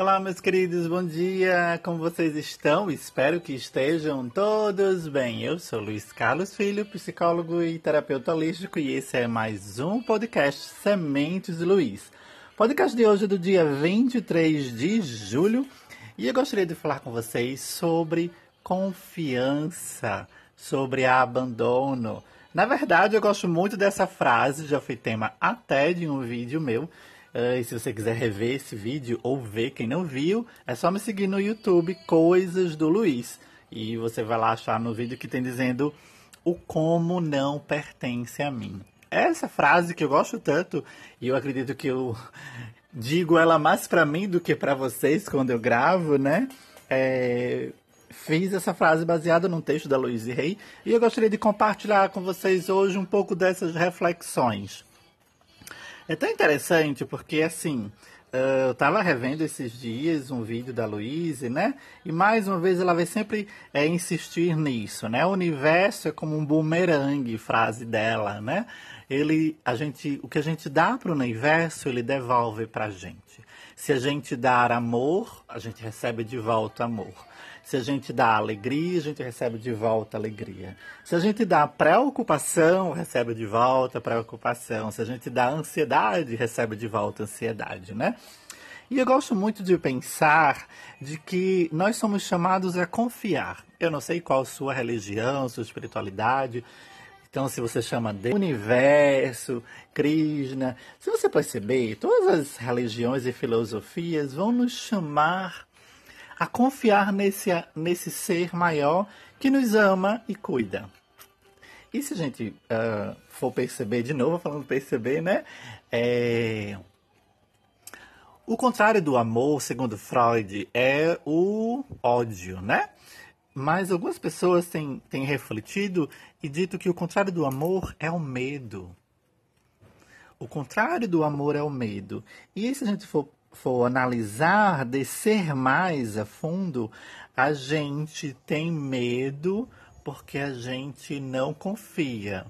Olá, meus queridos, bom dia! Como vocês estão? Espero que estejam todos bem. Eu sou Luiz Carlos Filho, psicólogo e terapeuta holístico, e esse é mais um podcast Sementes Luiz. Podcast de hoje é do dia 23 de julho e eu gostaria de falar com vocês sobre confiança, sobre abandono. Na verdade, eu gosto muito dessa frase, já foi tema até de um vídeo meu Uh, e se você quiser rever esse vídeo ou ver quem não viu, é só me seguir no YouTube Coisas do Luiz. E você vai lá achar no vídeo que tem dizendo o como não pertence a mim. Essa frase que eu gosto tanto, e eu acredito que eu digo ela mais para mim do que para vocês quando eu gravo, né? É, fiz essa frase baseada num texto da Louise Rey e eu gostaria de compartilhar com vocês hoje um pouco dessas reflexões. É tão interessante porque, assim, uh, eu estava revendo esses dias um vídeo da Louise, né? E mais uma vez ela vai sempre é, insistir nisso, né? O universo é como um bumerangue, frase dela, né? Ele, a gente, o que a gente dá para o universo, ele devolve para a gente. Se a gente dar amor, a gente recebe de volta amor. Se a gente dá alegria, a gente recebe de volta alegria. Se a gente dá preocupação, recebe de volta preocupação. Se a gente dá ansiedade, recebe de volta ansiedade, né? E eu gosto muito de pensar de que nós somos chamados a confiar. Eu não sei qual sua religião, sua espiritualidade. Então, se você chama de universo, Krishna, se você perceber, todas as religiões e filosofias vão nos chamar a confiar nesse, nesse ser maior que nos ama e cuida. E se a gente uh, for perceber, de novo falando perceber, né? É... O contrário do amor, segundo Freud, é o ódio, né? Mas algumas pessoas têm, têm refletido e dito que o contrário do amor é o medo. O contrário do amor é o medo. E se a gente for for analisar, descer mais a fundo, a gente tem medo porque a gente não confia,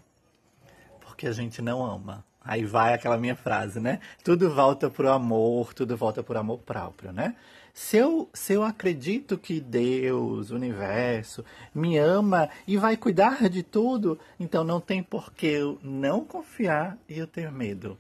porque a gente não ama. Aí vai aquela minha frase, né? Tudo volta para o amor, tudo volta para o amor próprio, né? Se eu, se eu acredito que Deus, o universo, me ama e vai cuidar de tudo, então não tem por que eu não confiar e eu ter medo.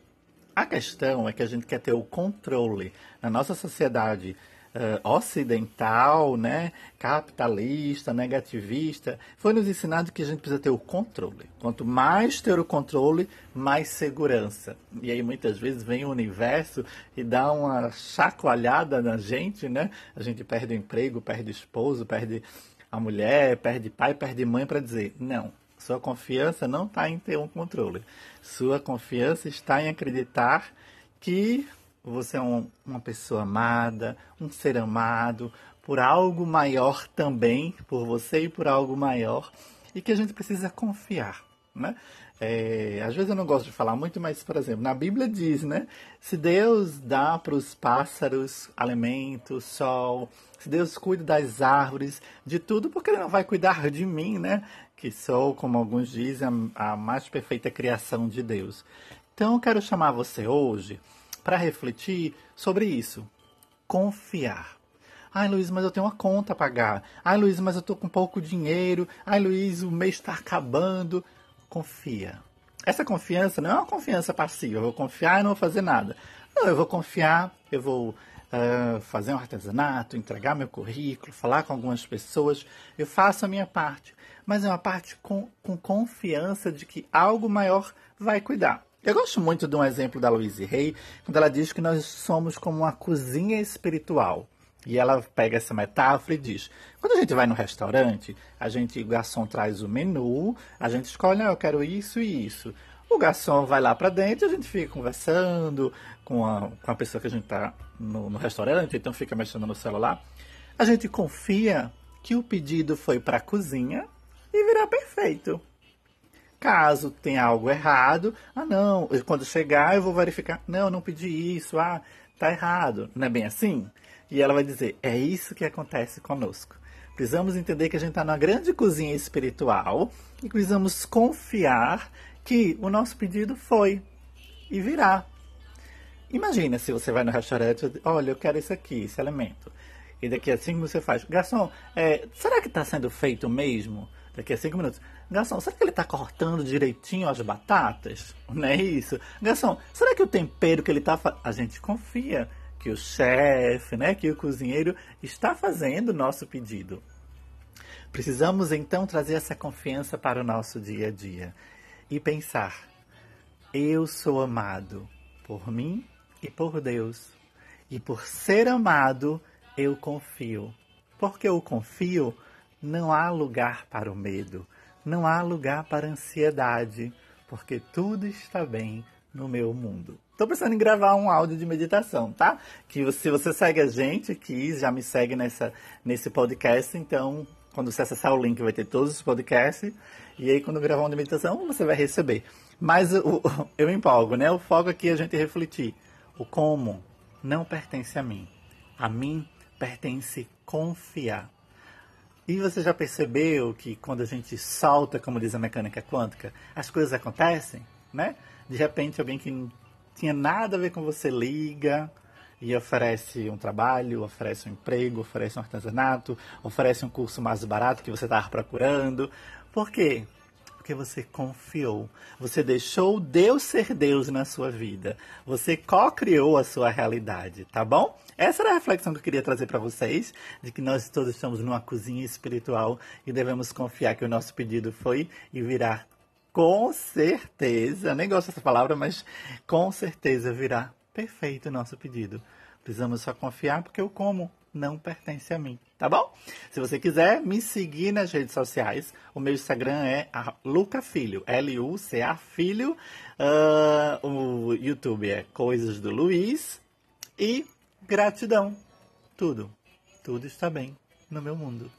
A questão é que a gente quer ter o controle. Na nossa sociedade uh, ocidental, né, capitalista, negativista, foi nos ensinado que a gente precisa ter o controle. Quanto mais ter o controle, mais segurança. E aí muitas vezes vem o universo e dá uma chacoalhada na gente, né? A gente perde o emprego, perde o esposo, perde a mulher, perde pai, perde mãe para dizer, não, sua confiança não está em ter um controle. Sua confiança está em acreditar que você é um, uma pessoa amada, um ser amado por algo maior também, por você e por algo maior, e que a gente precisa confiar. Né? É, às vezes eu não gosto de falar muito, mas, por exemplo, na Bíblia diz, né? Se Deus dá para os pássaros alimento, sol, se Deus cuida das árvores, de tudo, porque Ele não vai cuidar de mim, né? Que sou, como alguns dizem, a, a mais perfeita criação de Deus. Então eu quero chamar você hoje para refletir sobre isso. Confiar. Ai, Luiz, mas eu tenho uma conta a pagar. Ai, Luiz, mas eu estou com pouco dinheiro. Ai, Luiz, o mês está acabando confia. Essa confiança não é uma confiança passiva, eu vou confiar e não vou fazer nada. Não, eu vou confiar, eu vou uh, fazer um artesanato, entregar meu currículo, falar com algumas pessoas, eu faço a minha parte. Mas é uma parte com, com confiança de que algo maior vai cuidar. Eu gosto muito de um exemplo da Louise Hay, quando ela diz que nós somos como uma cozinha espiritual. E ela pega essa metáfora e diz: quando a gente vai no restaurante, a gente, o garçom traz o menu, a gente escolhe, ah, eu quero isso e isso. O garçom vai lá para dentro, a gente fica conversando com a, com a pessoa que a gente está no, no restaurante, então fica mexendo no celular. A gente confia que o pedido foi para a cozinha e virá perfeito. Caso tenha algo errado, ah não, quando chegar eu vou verificar, não, eu não pedi isso, ah, tá errado. Não é bem assim? E ela vai dizer: é isso que acontece conosco. Precisamos entender que a gente está numa grande cozinha espiritual e precisamos confiar que o nosso pedido foi e virá. Imagina se você vai no restaurante, olha, eu quero isso aqui, esse elemento. E daqui a cinco minutos você faz, garçom, é, será que está sendo feito mesmo? Daqui a cinco minutos, garçom, será que ele está cortando direitinho as batatas? Não é isso? Garçom, será que o tempero que ele está. A gente confia que o chefe, né, que o cozinheiro está fazendo o nosso pedido. Precisamos então trazer essa confiança para o nosso dia a dia e pensar: eu sou amado por mim e por Deus. E por ser amado, eu confio. Porque eu confio, não há lugar para o medo, não há lugar para a ansiedade, porque tudo está bem no meu mundo. Estou pensando em gravar um áudio de meditação, tá? Que se você segue a gente aqui, já me segue nessa, nesse podcast, então quando você acessar o link vai ter todos os podcasts. E aí quando eu gravar uma de meditação, você vai receber. Mas o, eu empolgo, né? O foco aqui é a gente refletir. O como não pertence a mim. A mim pertence confiar. E você já percebeu que quando a gente salta, como diz a mecânica quântica, as coisas acontecem, né? De repente alguém que tinha nada a ver com você liga e oferece um trabalho, oferece um emprego, oferece um artesanato, oferece um curso mais barato que você estava procurando. Por quê? Porque você confiou. Você deixou Deus ser Deus na sua vida. Você co-criou a sua realidade, tá bom? Essa era a reflexão que eu queria trazer para vocês, de que nós todos estamos numa cozinha espiritual e devemos confiar que o nosso pedido foi e virá com certeza, nem gosto dessa palavra, mas com certeza virá perfeito o noa pedido. Precisamos só confiar porque o como não pertence a mim, tá bom? Se você quiser me seguir nas redes sociais, o meu Instagram é Luca Filho, L-U-C-A Filho. Uh, o YouTube é Coisas do Luiz. E gratidão. Tudo, tudo está bem no meu mundo.